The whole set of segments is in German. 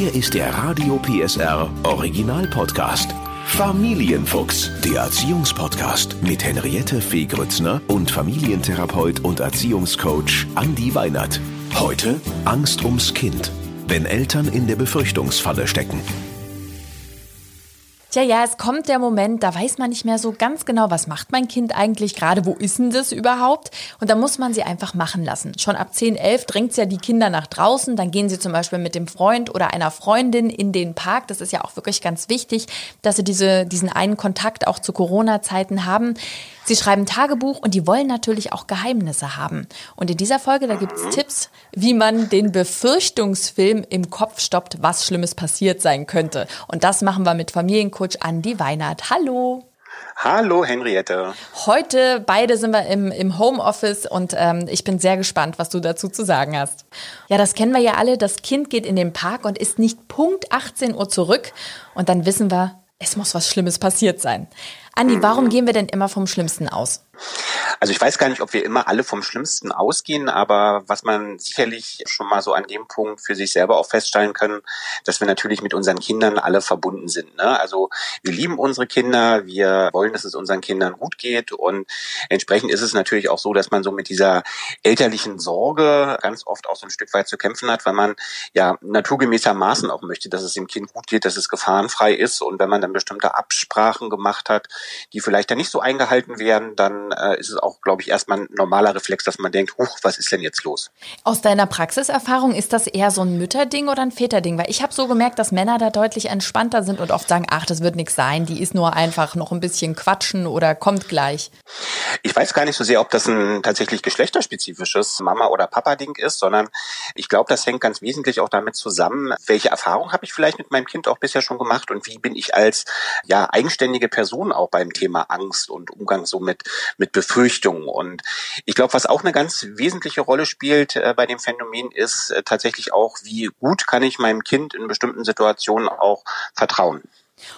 Hier ist der Radio PSR Original Podcast. Familienfuchs, der Erziehungspodcast mit Henriette Fee Grützner und Familientherapeut und Erziehungscoach Andi Weinert. Heute Angst ums Kind, wenn Eltern in der Befürchtungsfalle stecken. Tja, ja, es kommt der Moment, da weiß man nicht mehr so ganz genau, was macht mein Kind eigentlich gerade, wo ist denn das überhaupt? Und da muss man sie einfach machen lassen. Schon ab 10, 11 drängt ja die Kinder nach draußen, dann gehen sie zum Beispiel mit dem Freund oder einer Freundin in den Park. Das ist ja auch wirklich ganz wichtig, dass sie diese, diesen einen Kontakt auch zu Corona-Zeiten haben. Sie schreiben Tagebuch und die wollen natürlich auch Geheimnisse haben. Und in dieser Folge, da gibt's Tipps, wie man den Befürchtungsfilm im Kopf stoppt, was Schlimmes passiert sein könnte. Und das machen wir mit Familiencoach Andi Weinert. Hallo! Hallo Henriette. Heute beide sind wir im, im Homeoffice und ähm, ich bin sehr gespannt, was du dazu zu sagen hast. Ja, das kennen wir ja alle. Das Kind geht in den Park und ist nicht Punkt 18 Uhr zurück. Und dann wissen wir, es muss was Schlimmes passiert sein. Andi, warum gehen wir denn immer vom Schlimmsten aus? Also ich weiß gar nicht, ob wir immer alle vom Schlimmsten ausgehen, aber was man sicherlich schon mal so an dem Punkt für sich selber auch feststellen können, dass wir natürlich mit unseren Kindern alle verbunden sind. Ne? Also wir lieben unsere Kinder, wir wollen, dass es unseren Kindern gut geht und entsprechend ist es natürlich auch so, dass man so mit dieser elterlichen Sorge ganz oft auch so ein Stück weit zu kämpfen hat, weil man ja naturgemäßermaßen auch möchte, dass es dem Kind gut geht, dass es gefahrenfrei ist und wenn man dann bestimmte Absprachen gemacht hat, die vielleicht dann nicht so eingehalten werden, dann äh, ist es auch, glaube ich, erstmal ein normaler Reflex, dass man denkt, huch, was ist denn jetzt los? Aus deiner Praxiserfahrung ist das eher so ein Mütterding oder ein Väterding? Weil ich habe so gemerkt, dass Männer da deutlich entspannter sind und oft sagen, ach, das wird nichts sein, die ist nur einfach noch ein bisschen quatschen oder kommt gleich. Ich weiß gar nicht so sehr, ob das ein tatsächlich geschlechterspezifisches Mama- oder Papa-Ding ist, sondern ich glaube, das hängt ganz wesentlich auch damit zusammen, welche Erfahrungen habe ich vielleicht mit meinem Kind auch bisher schon gemacht und wie bin ich als ja eigenständige Person auch beim Thema Angst und Umgang so mit, mit Befürchtungen. Und ich glaube, was auch eine ganz wesentliche Rolle spielt äh, bei dem Phänomen ist äh, tatsächlich auch, wie gut kann ich meinem Kind in bestimmten Situationen auch vertrauen.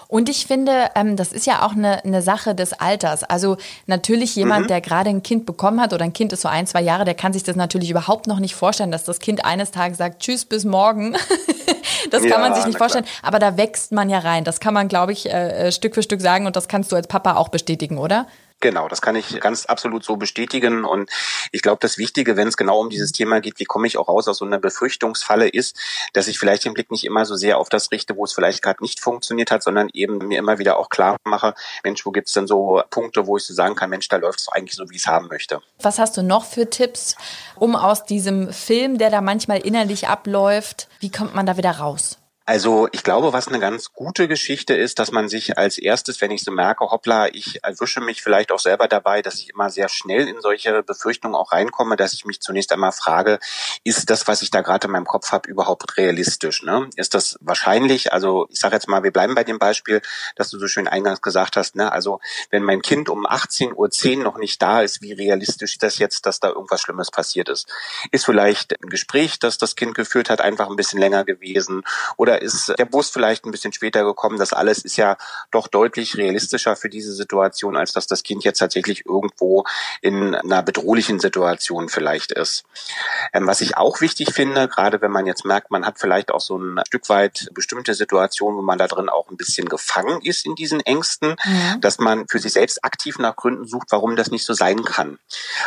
Und ich finde, ähm, das ist ja auch eine, eine Sache des Alters. Also natürlich jemand, mhm. der gerade ein Kind bekommen hat oder ein Kind ist so ein, zwei Jahre, der kann sich das natürlich überhaupt noch nicht vorstellen, dass das Kind eines Tages sagt, tschüss, bis morgen. das kann ja, man sich nicht vorstellen. Klar. Aber da wächst man ja rein. Das kann man, glaube ich, äh, äh, Stück für Stück sagen und das kannst du als Papa auch bestätigen, oder? Genau, das kann ich ganz absolut so bestätigen. Und ich glaube, das Wichtige, wenn es genau um dieses Thema geht, wie komme ich auch raus aus so einer Befürchtungsfalle, ist, dass ich vielleicht den Blick nicht immer so sehr auf das richte, wo es vielleicht gerade nicht funktioniert hat, sondern eben mir immer wieder auch klar mache, Mensch, wo gibt's denn so Punkte, wo ich so sagen kann, Mensch, da läuft es eigentlich so, wie ich es haben möchte. Was hast du noch für Tipps, um aus diesem Film, der da manchmal innerlich abläuft, wie kommt man da wieder raus? Also ich glaube, was eine ganz gute Geschichte ist, dass man sich als erstes, wenn ich so merke, hoppla, ich erwische mich vielleicht auch selber dabei, dass ich immer sehr schnell in solche Befürchtungen auch reinkomme, dass ich mich zunächst einmal frage, ist das, was ich da gerade in meinem Kopf habe, überhaupt realistisch? Ne? Ist das wahrscheinlich? Also ich sage jetzt mal, wir bleiben bei dem Beispiel, dass du so schön eingangs gesagt hast, ne? also wenn mein Kind um 18.10 Uhr noch nicht da ist, wie realistisch ist das jetzt, dass da irgendwas Schlimmes passiert ist? Ist vielleicht ein Gespräch, das das Kind geführt hat, einfach ein bisschen länger gewesen oder oder ist der Bus vielleicht ein bisschen später gekommen? Das alles ist ja doch deutlich realistischer für diese Situation, als dass das Kind jetzt tatsächlich irgendwo in einer bedrohlichen Situation vielleicht ist. Ähm, was ich auch wichtig finde, gerade wenn man jetzt merkt, man hat vielleicht auch so ein Stück weit bestimmte Situationen, wo man da drin auch ein bisschen gefangen ist in diesen Ängsten, mhm. dass man für sich selbst aktiv nach Gründen sucht, warum das nicht so sein kann.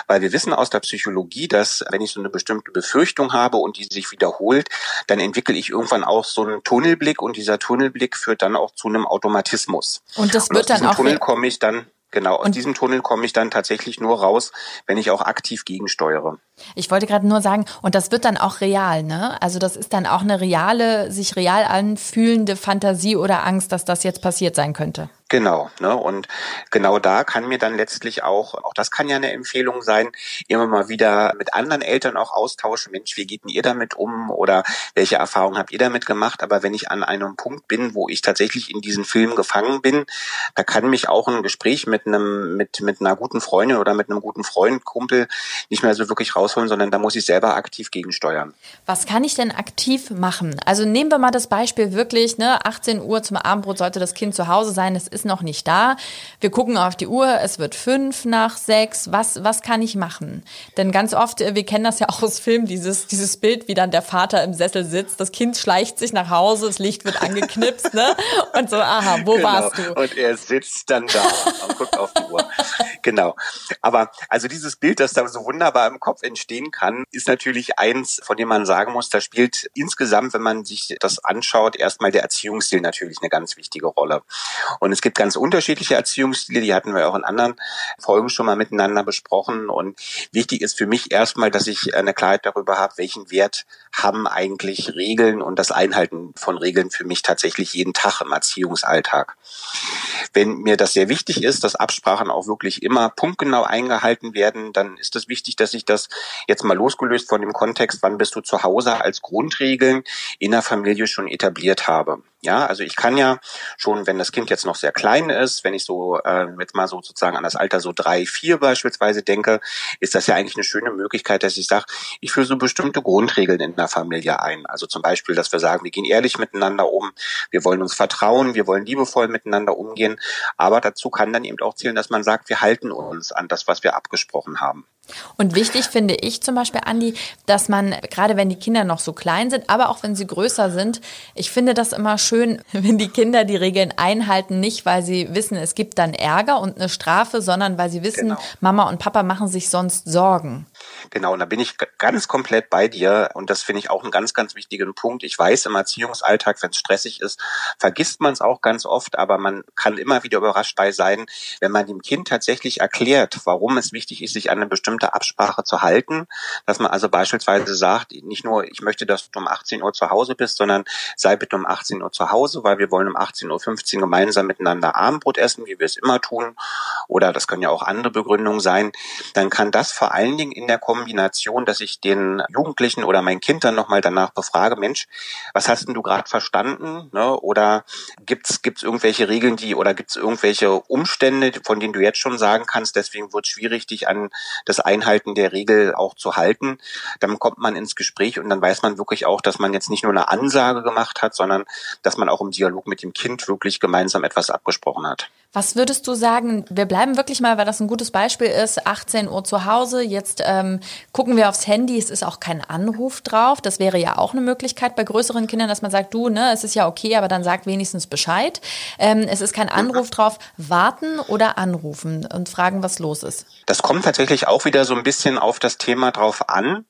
Weil wir wissen aus der Psychologie, dass wenn ich so eine bestimmte Befürchtung habe und die sich wiederholt, dann entwickle ich irgendwann auch so ein Tunnelblick und dieser Tunnelblick führt dann auch zu einem Automatismus. Und das wird und aus dann auch. Tunnel komme ich dann Genau, aus diesem Tunnel komme ich dann tatsächlich nur raus, wenn ich auch aktiv gegensteuere. Ich wollte gerade nur sagen, und das wird dann auch real, ne? Also das ist dann auch eine reale, sich real anfühlende Fantasie oder Angst, dass das jetzt passiert sein könnte. Genau, ne? Und genau da kann mir dann letztlich auch, auch das kann ja eine Empfehlung sein, immer mal wieder mit anderen Eltern auch austauschen. Mensch, wie geht denn ihr damit um? Oder welche Erfahrungen habt ihr damit gemacht? Aber wenn ich an einem Punkt bin, wo ich tatsächlich in diesen Film gefangen bin, da kann mich auch ein Gespräch mit einem, mit, mit einer guten Freundin oder mit einem guten Freund, Kumpel nicht mehr so wirklich rausholen, sondern da muss ich selber aktiv gegensteuern. Was kann ich denn aktiv machen? Also nehmen wir mal das Beispiel wirklich, ne, 18 Uhr zum Abendbrot sollte das Kind zu Hause sein. Es ist noch nicht da. Wir gucken auf die Uhr, es wird fünf nach sechs. Was, was kann ich machen? Denn ganz oft, äh, wir kennen das ja auch aus Filmen, dieses, dieses Bild, wie dann der Vater im Sessel sitzt, das Kind schleicht sich nach Hause, das Licht wird angeknipst, ne? Und so, aha, wo genau. warst du? Und er sitzt dann da und guckt auf die Uhr. Genau. Aber also dieses Bild, das da so wunderbar im Kopf entstehen kann, ist natürlich eins, von dem man sagen muss, da spielt insgesamt, wenn man sich das anschaut, erstmal der Erziehungsstil natürlich eine ganz wichtige Rolle. Und es gibt ganz unterschiedliche Erziehungsstile, die hatten wir auch in anderen Folgen schon mal miteinander besprochen. Und wichtig ist für mich erstmal, dass ich eine Klarheit darüber habe, welchen Wert haben eigentlich Regeln und das Einhalten von Regeln für mich tatsächlich jeden Tag im Erziehungsalltag. Wenn mir das sehr wichtig ist, dass Absprachen auch wirklich immer punktgenau eingehalten werden, dann ist es wichtig, dass ich das jetzt mal losgelöst von dem Kontext, wann bist du zu Hause als Grundregeln in der Familie schon etabliert habe. Ja, also ich kann ja schon, wenn das Kind jetzt noch sehr klein ist, wenn ich so äh, jetzt mal so sozusagen an das Alter so drei, vier beispielsweise denke, ist das ja eigentlich eine schöne Möglichkeit, dass ich sage, ich führe so bestimmte Grundregeln in der Familie ein. Also zum Beispiel, dass wir sagen, wir gehen ehrlich miteinander um, wir wollen uns vertrauen, wir wollen liebevoll miteinander umgehen. Aber dazu kann dann eben auch zählen, dass man sagt, wir halten uns an das, was wir abgesprochen haben. Und wichtig finde ich zum Beispiel, Andi, dass man, gerade wenn die Kinder noch so klein sind, aber auch wenn sie größer sind, ich finde das immer schön, wenn die Kinder die Regeln einhalten, nicht weil sie wissen, es gibt dann Ärger und eine Strafe, sondern weil sie wissen, genau. Mama und Papa machen sich sonst Sorgen. Genau, und da bin ich ganz komplett bei dir. Und das finde ich auch einen ganz, ganz wichtigen Punkt. Ich weiß, im Erziehungsalltag, wenn es stressig ist, vergisst man es auch ganz oft, aber man kann immer wieder überrascht bei sein, wenn man dem Kind tatsächlich erklärt, warum es wichtig ist, sich an eine bestimmte Absprache zu halten, dass man also beispielsweise sagt, nicht nur, ich möchte, dass du um 18 Uhr zu Hause bist, sondern sei bitte um 18 Uhr zu Hause, weil wir wollen um 18.15 Uhr gemeinsam miteinander Abendbrot essen, wie wir es immer tun, oder das können ja auch andere Begründungen sein, dann kann das vor allen Dingen in der Kombination, dass ich den Jugendlichen oder mein Kind dann nochmal danach befrage, Mensch, was hast denn du gerade verstanden? Ne? Oder gibt's gibt's irgendwelche Regeln, die oder gibt's irgendwelche Umstände, von denen du jetzt schon sagen kannst, deswegen wird es schwierig, dich an das Einhalten der Regel auch zu halten. Dann kommt man ins Gespräch und dann weiß man wirklich auch, dass man jetzt nicht nur eine Ansage gemacht hat, sondern dass man auch im Dialog mit dem Kind wirklich gemeinsam etwas abgesprochen hat. Was würdest du sagen? Wir bleiben wirklich mal, weil das ein gutes Beispiel ist. 18 Uhr zu Hause. Jetzt ähm, gucken wir aufs Handy. Es ist auch kein Anruf drauf. Das wäre ja auch eine Möglichkeit bei größeren Kindern, dass man sagt, du, ne, es ist ja okay, aber dann sag wenigstens Bescheid. Ähm, es ist kein Anruf drauf. Warten oder anrufen und fragen, was los ist. Das kommt tatsächlich auch wieder so ein bisschen auf das Thema drauf an.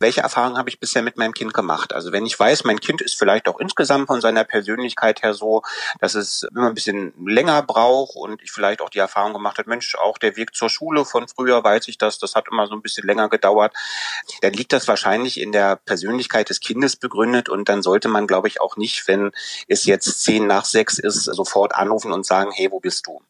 Welche Erfahrungen habe ich bisher mit meinem Kind gemacht? Also wenn ich weiß, mein Kind ist vielleicht auch insgesamt von seiner Persönlichkeit her so, dass es immer ein bisschen länger braucht auch und ich vielleicht auch die Erfahrung gemacht habe, Mensch, auch der Weg zur Schule von früher weiß ich das, das hat immer so ein bisschen länger gedauert, dann liegt das wahrscheinlich in der Persönlichkeit des Kindes begründet und dann sollte man, glaube ich, auch nicht, wenn es jetzt zehn nach sechs ist, sofort anrufen und sagen, hey, wo bist du?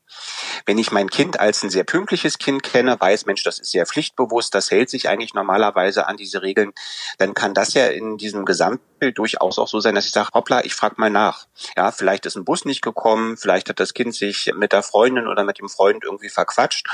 Wenn ich mein Kind als ein sehr pünktliches Kind kenne, weiß, Mensch, das ist sehr pflichtbewusst, das hält sich eigentlich normalerweise an diese Regeln, dann kann das ja in diesem Gesamtbild durchaus auch so sein, dass ich sage, hoppla, ich frage mal nach. Ja, vielleicht ist ein Bus nicht gekommen, vielleicht hat das Kind sich mit der Freundin oder mit dem Freund irgendwie verquatscht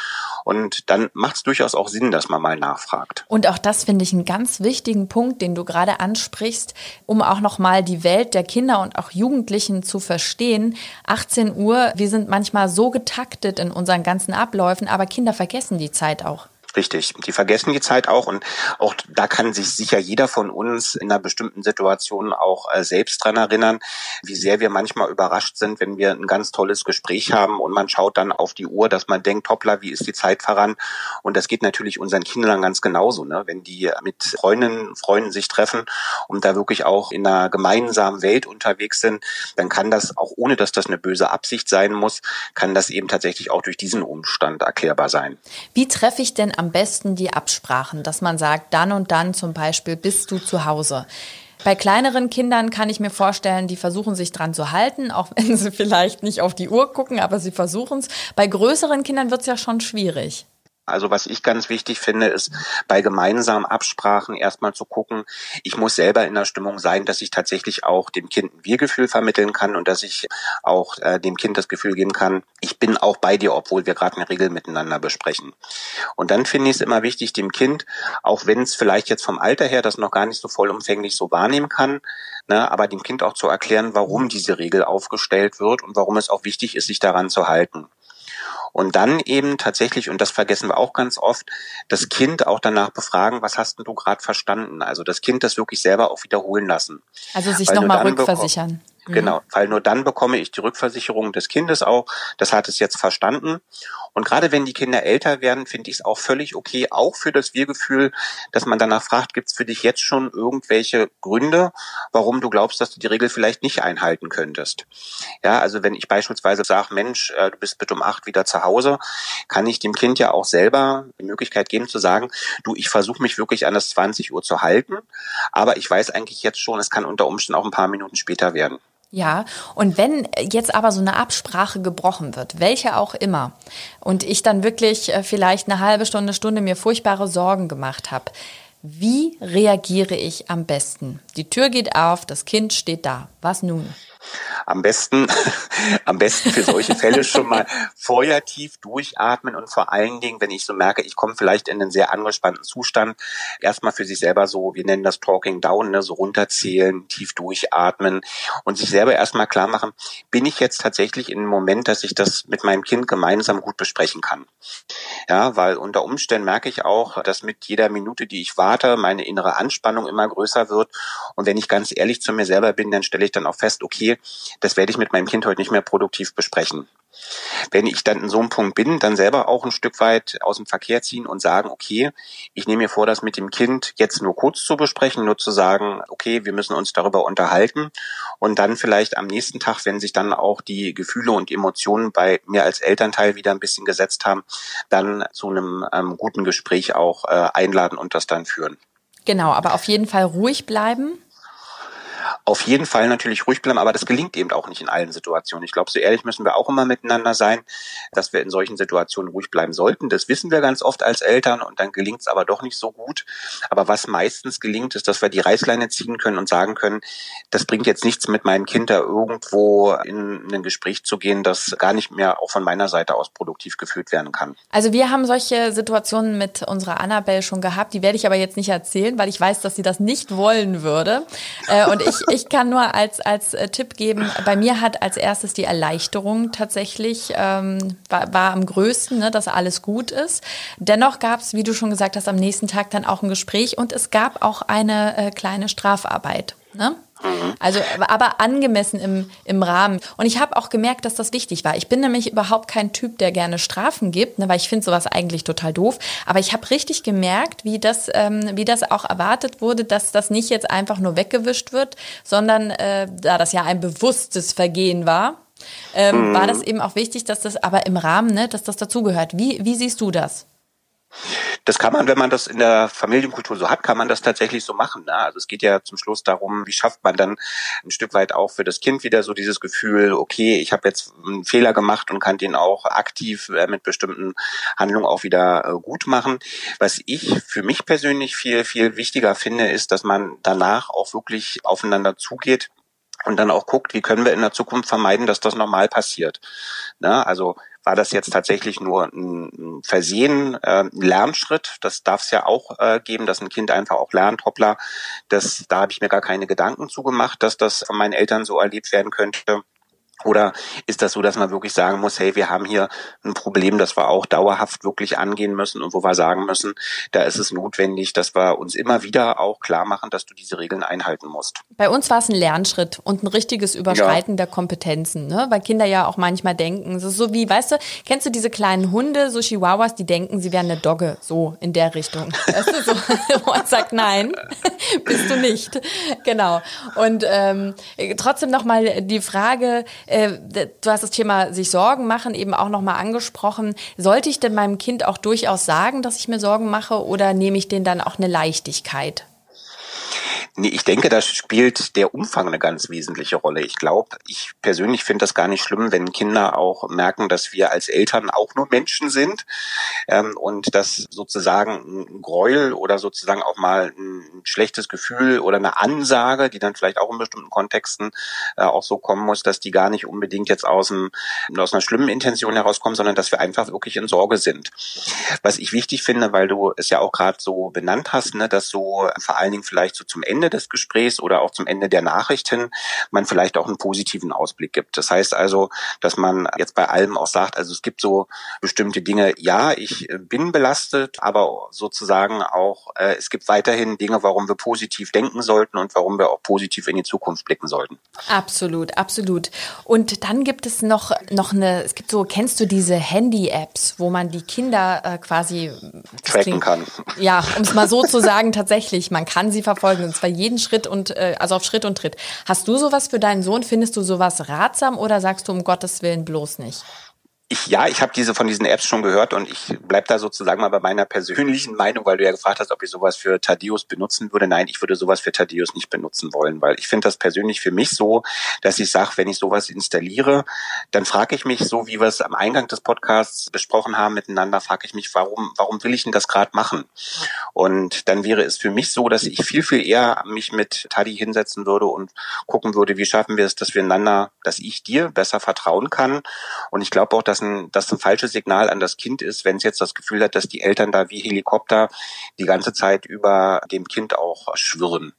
und dann macht es durchaus auch Sinn, dass man mal nachfragt. Und auch das finde ich einen ganz wichtigen Punkt, den du gerade ansprichst, um auch nochmal die Welt der Kinder und auch Jugendlichen zu verstehen. 18 Uhr, wir sind manchmal so getaktet in unseren ganzen Abläufen, aber Kinder vergessen die Zeit auch. Richtig. Die vergessen die Zeit auch und auch da kann sich sicher jeder von uns in einer bestimmten Situation auch äh, selbst dran erinnern, wie sehr wir manchmal überrascht sind, wenn wir ein ganz tolles Gespräch haben und man schaut dann auf die Uhr, dass man denkt, hoppla, wie ist die Zeit voran? Und das geht natürlich unseren Kindern ganz genauso, ne? wenn die mit Freundinnen, Freunden sich treffen und da wirklich auch in einer gemeinsamen Welt unterwegs sind, dann kann das auch ohne, dass das eine böse Absicht sein muss, kann das eben tatsächlich auch durch diesen Umstand erklärbar sein. Wie treffe ich denn am am besten die Absprachen, dass man sagt, dann und dann zum Beispiel bist du zu Hause. Bei kleineren Kindern kann ich mir vorstellen, die versuchen sich dran zu halten, auch wenn sie vielleicht nicht auf die Uhr gucken, aber sie versuchen es. Bei größeren Kindern wird es ja schon schwierig. Also was ich ganz wichtig finde, ist bei gemeinsamen Absprachen erstmal zu gucken, ich muss selber in der Stimmung sein, dass ich tatsächlich auch dem Kind ein Wir-Gefühl vermitteln kann und dass ich auch äh, dem Kind das Gefühl geben kann, ich bin auch bei dir, obwohl wir gerade eine Regel miteinander besprechen. Und dann finde ich es immer wichtig, dem Kind, auch wenn es vielleicht jetzt vom Alter her das noch gar nicht so vollumfänglich so wahrnehmen kann, ne, aber dem Kind auch zu erklären, warum diese Regel aufgestellt wird und warum es auch wichtig ist, sich daran zu halten. Und dann eben tatsächlich, und das vergessen wir auch ganz oft, das Kind auch danach befragen, was hast denn du gerade verstanden? Also das Kind das wirklich selber auch wiederholen lassen. Also sich nochmal rückversichern. Mhm. Genau, weil nur dann bekomme ich die Rückversicherung des Kindes auch. Das hat es jetzt verstanden. Und gerade wenn die Kinder älter werden, finde ich es auch völlig okay, auch für das Wir-Gefühl, dass man danach fragt, gibt es für dich jetzt schon irgendwelche Gründe, warum du glaubst, dass du die Regel vielleicht nicht einhalten könntest? Ja, also wenn ich beispielsweise sage, Mensch, äh, du bist bitte um acht wieder zu Hause, kann ich dem Kind ja auch selber die Möglichkeit geben zu sagen, du, ich versuche mich wirklich an das 20 Uhr zu halten, aber ich weiß eigentlich jetzt schon, es kann unter Umständen auch ein paar Minuten später werden. Ja, und wenn jetzt aber so eine Absprache gebrochen wird, welche auch immer, und ich dann wirklich äh, vielleicht eine halbe Stunde, Stunde mir furchtbare Sorgen gemacht habe, wie reagiere ich am besten? Die Tür geht auf, das Kind steht da. Was nun? Am besten, am besten für solche Fälle schon mal vorher tief durchatmen und vor allen Dingen, wenn ich so merke, ich komme vielleicht in einen sehr angespannten Zustand, erstmal für sich selber so, wir nennen das Talking Down, ne, so runterzählen, tief durchatmen und sich selber erstmal klar machen, bin ich jetzt tatsächlich in einem Moment, dass ich das mit meinem Kind gemeinsam gut besprechen kann. Ja, weil unter Umständen merke ich auch, dass mit jeder Minute, die ich warte, meine innere Anspannung immer größer wird. Und wenn ich ganz ehrlich zu mir selber bin, dann stelle ich dann auch fest, okay, das werde ich mit meinem Kind heute nicht mehr produktiv besprechen. Wenn ich dann in so einem Punkt bin, dann selber auch ein Stück weit aus dem Verkehr ziehen und sagen, okay, ich nehme mir vor, das mit dem Kind jetzt nur kurz zu besprechen, nur zu sagen, okay, wir müssen uns darüber unterhalten und dann vielleicht am nächsten Tag, wenn sich dann auch die Gefühle und Emotionen bei mir als Elternteil wieder ein bisschen gesetzt haben, dann zu einem ähm, guten Gespräch auch äh, einladen und das dann führen. Genau, aber auf jeden Fall ruhig bleiben auf jeden Fall natürlich ruhig bleiben, aber das gelingt eben auch nicht in allen Situationen. Ich glaube, so ehrlich müssen wir auch immer miteinander sein, dass wir in solchen Situationen ruhig bleiben sollten. Das wissen wir ganz oft als Eltern und dann gelingt es aber doch nicht so gut. Aber was meistens gelingt, ist, dass wir die Reißleine ziehen können und sagen können, das bringt jetzt nichts mit meinem Kind da irgendwo in ein Gespräch zu gehen, das gar nicht mehr auch von meiner Seite aus produktiv geführt werden kann. Also wir haben solche Situationen mit unserer Annabelle schon gehabt, die werde ich aber jetzt nicht erzählen, weil ich weiß, dass sie das nicht wollen würde. Äh, und ich, ich kann nur als, als äh, Tipp geben, bei mir hat als erstes die Erleichterung tatsächlich, ähm, war, war am größten, ne, dass alles gut ist. Dennoch gab es, wie du schon gesagt hast, am nächsten Tag dann auch ein Gespräch und es gab auch eine äh, kleine Strafarbeit. Ne? Mhm. Also, aber angemessen im, im Rahmen. Und ich habe auch gemerkt, dass das wichtig war. Ich bin nämlich überhaupt kein Typ, der gerne Strafen gibt, ne, weil ich finde sowas eigentlich total doof. Aber ich habe richtig gemerkt, wie das, ähm, wie das auch erwartet wurde, dass das nicht jetzt einfach nur weggewischt wird, sondern äh, da das ja ein bewusstes Vergehen war, ähm, mhm. war das eben auch wichtig, dass das aber im Rahmen, ne, dass das dazugehört. Wie, wie siehst du das? Das kann man, wenn man das in der Familienkultur so hat, kann man das tatsächlich so machen. Ne? Also es geht ja zum Schluss darum, wie schafft man dann ein Stück weit auch für das Kind wieder so dieses Gefühl, okay, ich habe jetzt einen Fehler gemacht und kann den auch aktiv äh, mit bestimmten Handlungen auch wieder äh, gut machen. Was ich für mich persönlich viel, viel wichtiger finde, ist, dass man danach auch wirklich aufeinander zugeht und dann auch guckt, wie können wir in der Zukunft vermeiden, dass das normal passiert. Ne? Also war das jetzt tatsächlich nur ein Versehen, äh, ein Lernschritt. Das darf es ja auch äh, geben, dass ein Kind einfach auch lernt, hoppla, das, da habe ich mir gar keine Gedanken zugemacht, dass das von meinen Eltern so erlebt werden könnte. Oder ist das so, dass man wirklich sagen muss, hey, wir haben hier ein Problem, das wir auch dauerhaft wirklich angehen müssen und wo wir sagen müssen, da ist es notwendig, dass wir uns immer wieder auch klar machen, dass du diese Regeln einhalten musst. Bei uns war es ein Lernschritt und ein richtiges Überschreiten ja. der Kompetenzen, ne? weil Kinder ja auch manchmal denken, so, so wie, weißt du, kennst du diese kleinen Hunde, so Chihuahuas, die denken, sie wären eine Dogge, so in der Richtung. Weißt du, so, man sagt, nein, bist du nicht. Genau. Und ähm, trotzdem nochmal die Frage, du hast das Thema sich Sorgen machen eben auch nochmal angesprochen. Sollte ich denn meinem Kind auch durchaus sagen, dass ich mir Sorgen mache oder nehme ich denen dann auch eine Leichtigkeit? Nee, ich denke, da spielt der Umfang eine ganz wesentliche Rolle. Ich glaube, ich persönlich finde das gar nicht schlimm, wenn Kinder auch merken, dass wir als Eltern auch nur Menschen sind ähm, und dass sozusagen ein Gräuel oder sozusagen auch mal ein schlechtes Gefühl oder eine Ansage, die dann vielleicht auch in bestimmten Kontexten äh, auch so kommen muss, dass die gar nicht unbedingt jetzt aus, einem, aus einer schlimmen Intention herauskommen, sondern dass wir einfach wirklich in Sorge sind. Was ich wichtig finde, weil du es ja auch gerade so benannt hast, ne, dass so vor allen Dingen vielleicht so zum Ende des Gesprächs oder auch zum Ende der Nachrichten man vielleicht auch einen positiven Ausblick gibt. Das heißt also, dass man jetzt bei allem auch sagt, also es gibt so bestimmte Dinge, ja, ich bin belastet, aber sozusagen auch, äh, es gibt weiterhin Dinge, warum wir positiv denken sollten und warum wir auch positiv in die Zukunft blicken sollten. Absolut, absolut. Und dann gibt es noch, noch eine, es gibt so, kennst du diese Handy-Apps, wo man die Kinder äh, quasi tracken klingt, kann. Ja, um es mal so zu sagen, tatsächlich, man kann sie verfolgen, und zwar jeden Schritt und äh, also auf Schritt und Tritt. Hast du sowas für deinen Sohn? Findest du sowas ratsam oder sagst du um Gottes Willen bloß nicht? Ich, ja, ich habe diese von diesen Apps schon gehört und ich bleib da sozusagen mal bei meiner persönlichen Meinung, weil du ja gefragt hast, ob ich sowas für Thaddeus benutzen würde. Nein, ich würde sowas für Thaddeus nicht benutzen wollen, weil ich finde das persönlich für mich so, dass ich sage, wenn ich sowas installiere, dann frage ich mich, so wie wir es am Eingang des Podcasts besprochen haben miteinander, frage ich mich, warum, warum will ich denn das gerade machen? Und dann wäre es für mich so, dass ich viel, viel eher mich mit Taddy hinsetzen würde und gucken würde, wie schaffen wir es, dass wir einander, dass ich dir besser vertrauen kann. Und ich glaube auch, dass ein, das ein falsches Signal an das Kind ist, wenn es jetzt das Gefühl hat, dass die Eltern da wie Helikopter die ganze Zeit über dem Kind auch schwirren.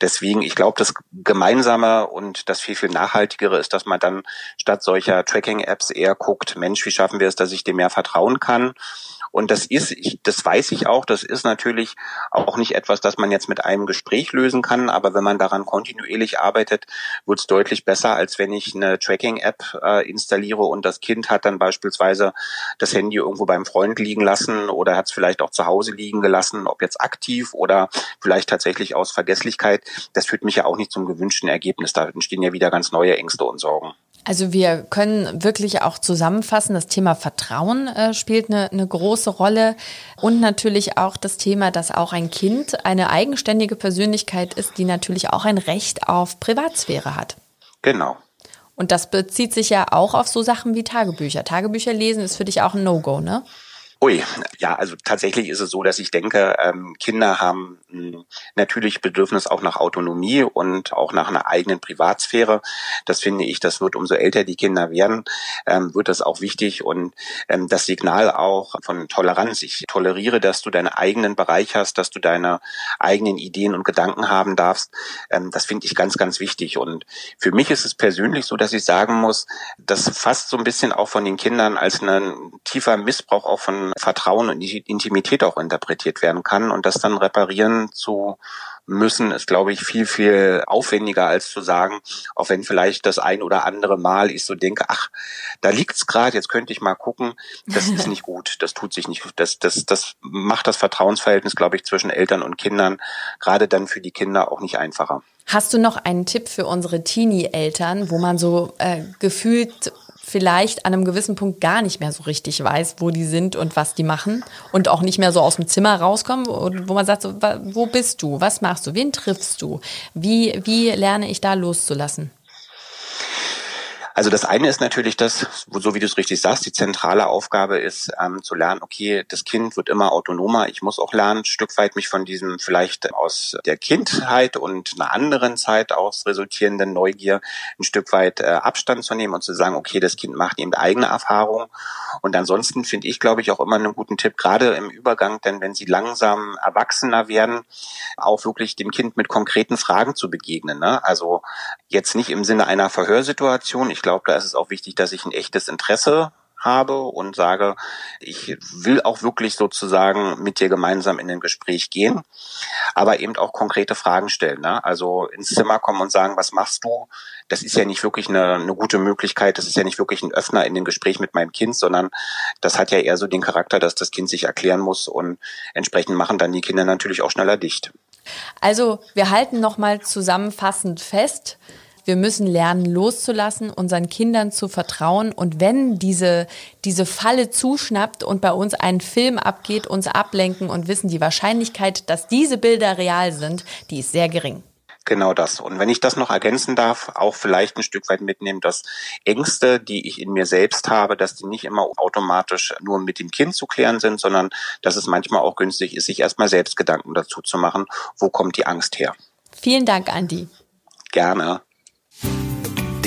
Deswegen, ich glaube, das Gemeinsame und das viel, viel Nachhaltigere ist, dass man dann statt solcher Tracking-Apps eher guckt, Mensch, wie schaffen wir es, dass ich dem mehr vertrauen kann? Und das ist, ich, das weiß ich auch, das ist natürlich auch nicht etwas, das man jetzt mit einem Gespräch lösen kann, aber wenn man daran kontinuierlich arbeitet, wird es deutlich besser, als wenn ich eine Tracking-App äh, installiere und das Kind hat dann beispielsweise das Handy irgendwo beim Freund liegen lassen oder hat es vielleicht auch zu Hause liegen gelassen, ob jetzt aktiv oder vielleicht tatsächlich aus Vergesslichkeit. Das führt mich ja auch nicht zum gewünschten Ergebnis. Da entstehen ja wieder ganz neue Ängste und Sorgen. Also wir können wirklich auch zusammenfassen, das Thema Vertrauen äh, spielt eine, eine große Rolle und natürlich auch das Thema, dass auch ein Kind eine eigenständige Persönlichkeit ist, die natürlich auch ein Recht auf Privatsphäre hat. Genau. Und das bezieht sich ja auch auf so Sachen wie Tagebücher. Tagebücher lesen ist für dich auch ein No-Go, ne? Ui, ja, also tatsächlich ist es so, dass ich denke, ähm, Kinder haben mh, natürlich Bedürfnis auch nach Autonomie und auch nach einer eigenen Privatsphäre. Das finde ich, das wird umso älter die Kinder werden, ähm, wird das auch wichtig und ähm, das Signal auch von Toleranz. Ich toleriere, dass du deinen eigenen Bereich hast, dass du deine eigenen Ideen und Gedanken haben darfst. Ähm, das finde ich ganz, ganz wichtig. Und für mich ist es persönlich so, dass ich sagen muss, dass fast so ein bisschen auch von den Kindern als ein tiefer Missbrauch auch von Vertrauen und Intimität auch interpretiert werden kann. Und das dann reparieren zu müssen, ist, glaube ich, viel, viel aufwendiger, als zu sagen, auch wenn vielleicht das ein oder andere Mal ich so denke, ach, da liegt's gerade, jetzt könnte ich mal gucken, das ist nicht gut, das tut sich nicht, das, das, das macht das Vertrauensverhältnis, glaube ich, zwischen Eltern und Kindern, gerade dann für die Kinder auch nicht einfacher. Hast du noch einen Tipp für unsere Teenie-Eltern, wo man so äh, gefühlt vielleicht an einem gewissen Punkt gar nicht mehr so richtig weiß, wo die sind und was die machen und auch nicht mehr so aus dem Zimmer rauskommen, wo man sagt, so, wo bist du, was machst du, wen triffst du, wie, wie lerne ich da loszulassen? Also das eine ist natürlich das, so wie du es richtig sagst, die zentrale Aufgabe ist ähm, zu lernen, okay, das Kind wird immer autonomer, ich muss auch lernen, ein Stück weit mich von diesem vielleicht aus der Kindheit und einer anderen Zeit aus resultierenden Neugier ein Stück weit äh, Abstand zu nehmen und zu sagen, okay, das Kind macht eben eigene Erfahrungen. Und ansonsten finde ich, glaube ich, auch immer einen guten Tipp, gerade im Übergang, denn wenn sie langsam erwachsener werden, auch wirklich dem Kind mit konkreten Fragen zu begegnen. Ne? Also jetzt nicht im Sinne einer Verhörsituation. Ich glaube, da ist es auch wichtig, dass ich ein echtes Interesse habe und sage, ich will auch wirklich sozusagen mit dir gemeinsam in ein Gespräch gehen, aber eben auch konkrete Fragen stellen. Ne? Also ins Zimmer kommen und sagen, was machst du? Das ist ja nicht wirklich eine, eine gute Möglichkeit, das ist ja nicht wirklich ein Öffner in den Gespräch mit meinem Kind, sondern das hat ja eher so den Charakter, dass das Kind sich erklären muss und entsprechend machen dann die Kinder natürlich auch schneller dicht. Also wir halten nochmal zusammenfassend fest, wir müssen lernen, loszulassen, unseren Kindern zu vertrauen. Und wenn diese, diese Falle zuschnappt und bei uns ein Film abgeht, uns ablenken und wissen, die Wahrscheinlichkeit, dass diese Bilder real sind, die ist sehr gering. Genau das. Und wenn ich das noch ergänzen darf, auch vielleicht ein Stück weit mitnehmen, dass Ängste, die ich in mir selbst habe, dass die nicht immer automatisch nur mit dem Kind zu klären sind, sondern dass es manchmal auch günstig ist, sich erstmal selbst Gedanken dazu zu machen, wo kommt die Angst her. Vielen Dank, Andi. Gerne.